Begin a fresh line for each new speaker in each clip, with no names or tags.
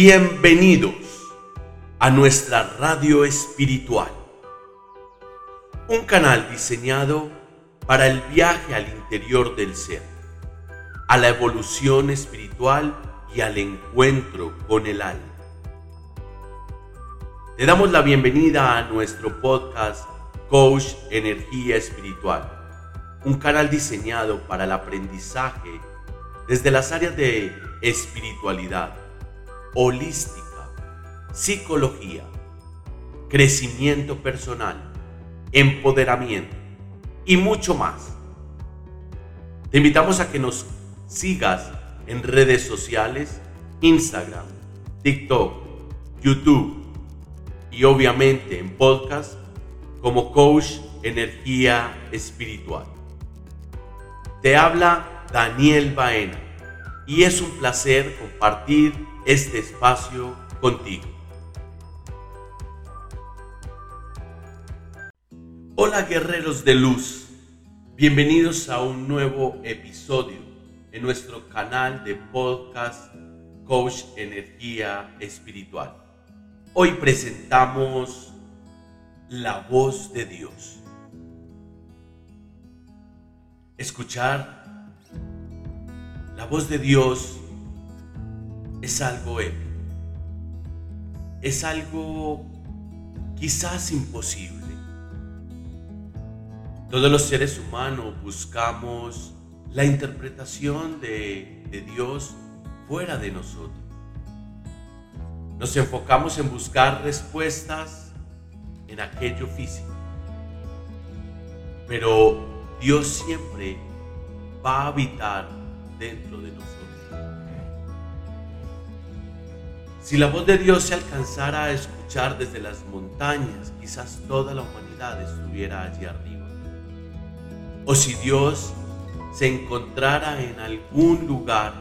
Bienvenidos a nuestra radio espiritual, un canal diseñado para el viaje al interior del ser, a la evolución espiritual y al encuentro con el alma. Le damos la bienvenida a nuestro podcast Coach Energía Espiritual, un canal diseñado para el aprendizaje desde las áreas de espiritualidad, holística, psicología, crecimiento personal, empoderamiento y mucho más. Te invitamos a que nos sigas en redes sociales, Instagram, TikTok, YouTube y obviamente en podcast como Coach Energía Espiritual. Te habla Daniel Baena y es un placer compartir este espacio contigo. Hola guerreros de luz, bienvenidos a un nuevo episodio en nuestro canal de podcast Coach Energía Espiritual. Hoy presentamos la voz de Dios. Escuchar la voz de Dios es algo épico. Es algo quizás imposible. Todos los seres humanos buscamos la interpretación de, de Dios fuera de nosotros. Nos enfocamos en buscar respuestas en aquello físico. Pero Dios siempre va a habitar dentro de nosotros. Si la voz de Dios se alcanzara a escuchar desde las montañas, quizás toda la humanidad estuviera allí arriba. O si Dios se encontrara en algún lugar,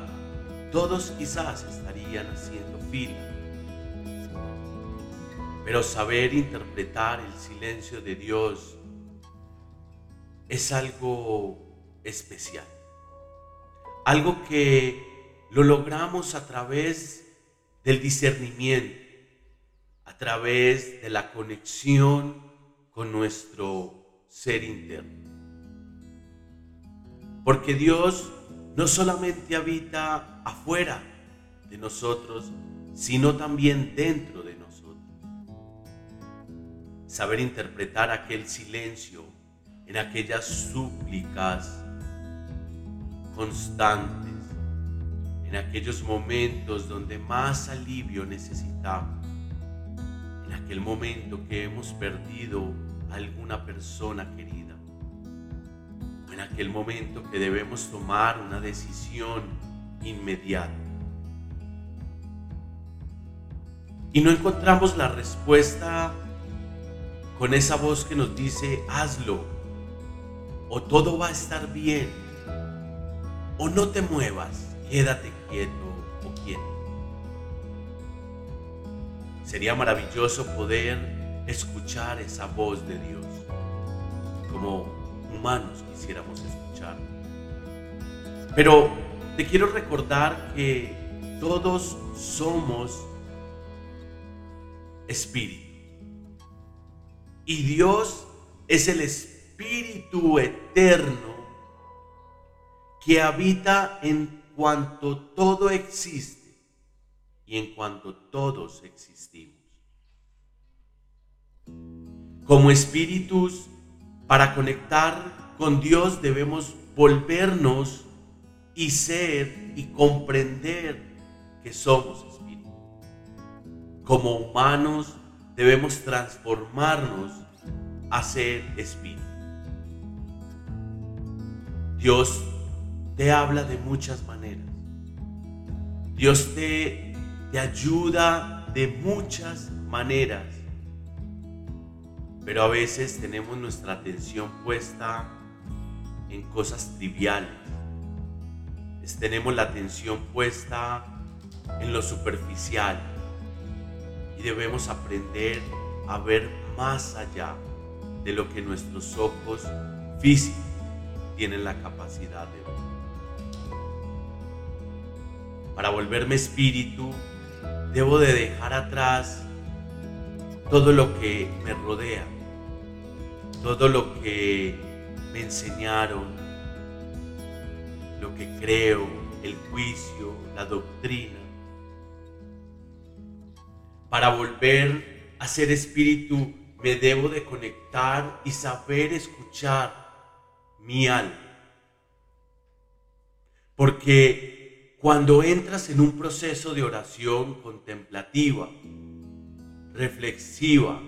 todos quizás estarían haciendo fila pero saber interpretar el silencio de Dios es algo especial. Algo que lo logramos a través del discernimiento, a través de la conexión con nuestro ser interno. Porque Dios no solamente habita afuera de nosotros, sino también dentro de nosotros saber interpretar aquel silencio en aquellas súplicas constantes, en aquellos momentos donde más alivio necesitamos, en aquel momento que hemos perdido a alguna persona querida, en aquel momento que debemos tomar una decisión inmediata. Y no encontramos la respuesta con esa voz que nos dice, hazlo, o todo va a estar bien, o no te muevas, quédate quieto o quieto. Sería maravilloso poder escuchar esa voz de Dios, como humanos quisiéramos escuchar. Pero te quiero recordar que todos somos espíritu. Y Dios es el Espíritu eterno que habita en cuanto todo existe y en cuanto todos existimos. Como espíritus, para conectar con Dios debemos volvernos y ser y comprender que somos espíritus. Como humanos, debemos transformarnos a ser espíritu. Dios te habla de muchas maneras. Dios te, te ayuda de muchas maneras. Pero a veces tenemos nuestra atención puesta en cosas triviales. Tenemos la atención puesta en lo superficial y debemos aprender a ver más allá de lo que nuestros ojos físicos tienen la capacidad de ver. Para volverme espíritu, debo de dejar atrás todo lo que me rodea, todo lo que me enseñaron, lo que creo, el juicio, la doctrina, para volver a ser espíritu me debo de conectar y saber escuchar mi alma. Porque cuando entras en un proceso de oración contemplativa, reflexiva,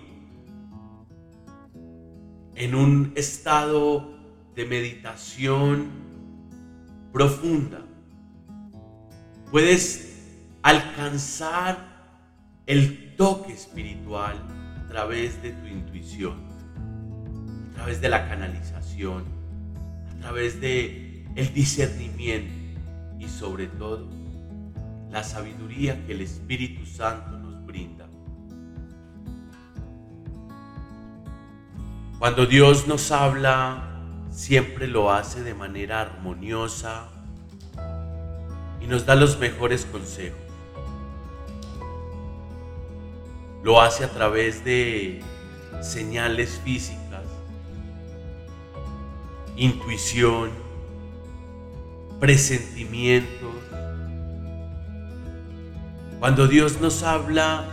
en un estado de meditación profunda, puedes alcanzar el toque espiritual a través de tu intuición, a través de la canalización, a través de el discernimiento y sobre todo la sabiduría que el Espíritu Santo nos brinda. Cuando Dios nos habla, siempre lo hace de manera armoniosa y nos da los mejores consejos. Lo hace a través de señales físicas, intuición, presentimientos. Cuando Dios nos habla,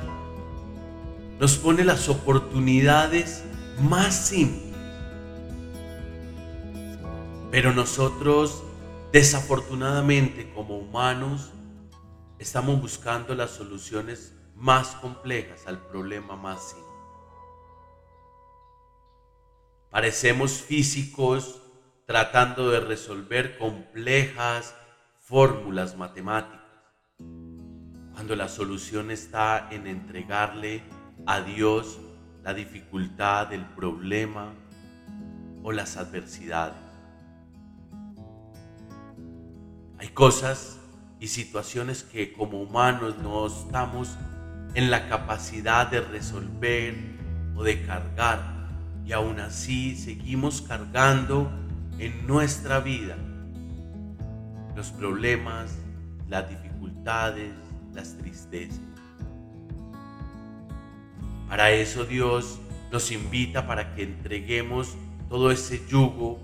nos pone las oportunidades más simples. Pero nosotros, desafortunadamente, como humanos, estamos buscando las soluciones más complejas al problema más simple. Parecemos físicos tratando de resolver complejas fórmulas matemáticas, cuando la solución está en entregarle a Dios la dificultad, el problema o las adversidades. Hay cosas y situaciones que como humanos no estamos en la capacidad de resolver o de cargar y aún así seguimos cargando en nuestra vida los problemas, las dificultades, las tristezas. Para eso Dios nos invita para que entreguemos todo ese yugo,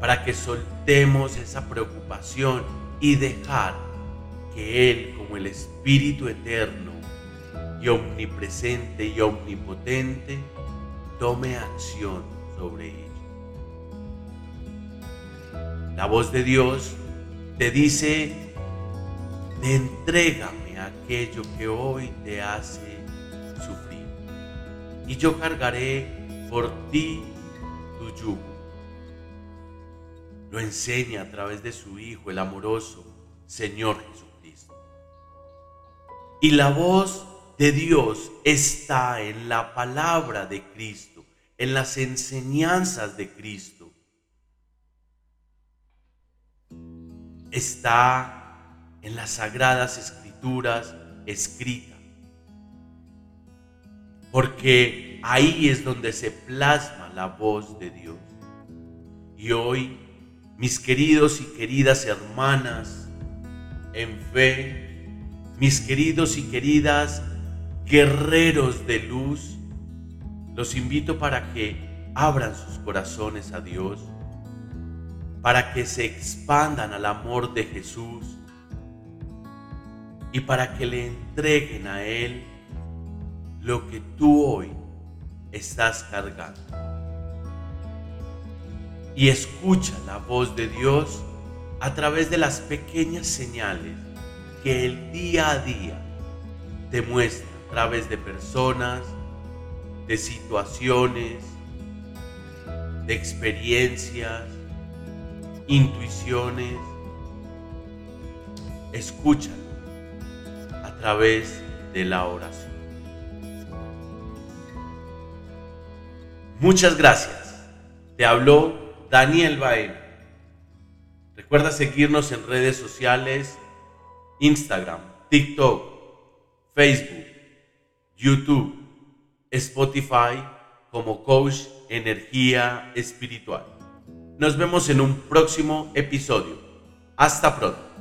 para que soltemos esa preocupación y dejar que Él, como el Espíritu Eterno y omnipresente y omnipotente, tome acción sobre ello. La voz de Dios te dice, entrégame aquello que hoy te hace sufrir y yo cargaré por ti tu yugo. Lo enseña a través de su Hijo, el amoroso Señor Jesucristo. Y la voz de Dios está en la palabra de Cristo, en las enseñanzas de Cristo está en las sagradas escrituras escrita. Porque ahí es donde se plasma la voz de Dios. Y hoy, mis queridos y queridas hermanas en fe, mis queridos y queridas guerreros de luz, los invito para que abran sus corazones a Dios para que se expandan al amor de Jesús y para que le entreguen a Él lo que tú hoy estás cargando. Y escucha la voz de Dios a través de las pequeñas señales que el día a día te muestra a través de personas, de situaciones, de experiencias, intuiciones, escúchalo a través de la oración. Muchas gracias. Te habló Daniel Baena. Recuerda seguirnos en redes sociales, Instagram, TikTok, Facebook, YouTube, Spotify como Coach Energía Espiritual. Nos vemos en un próximo episodio. Hasta pronto.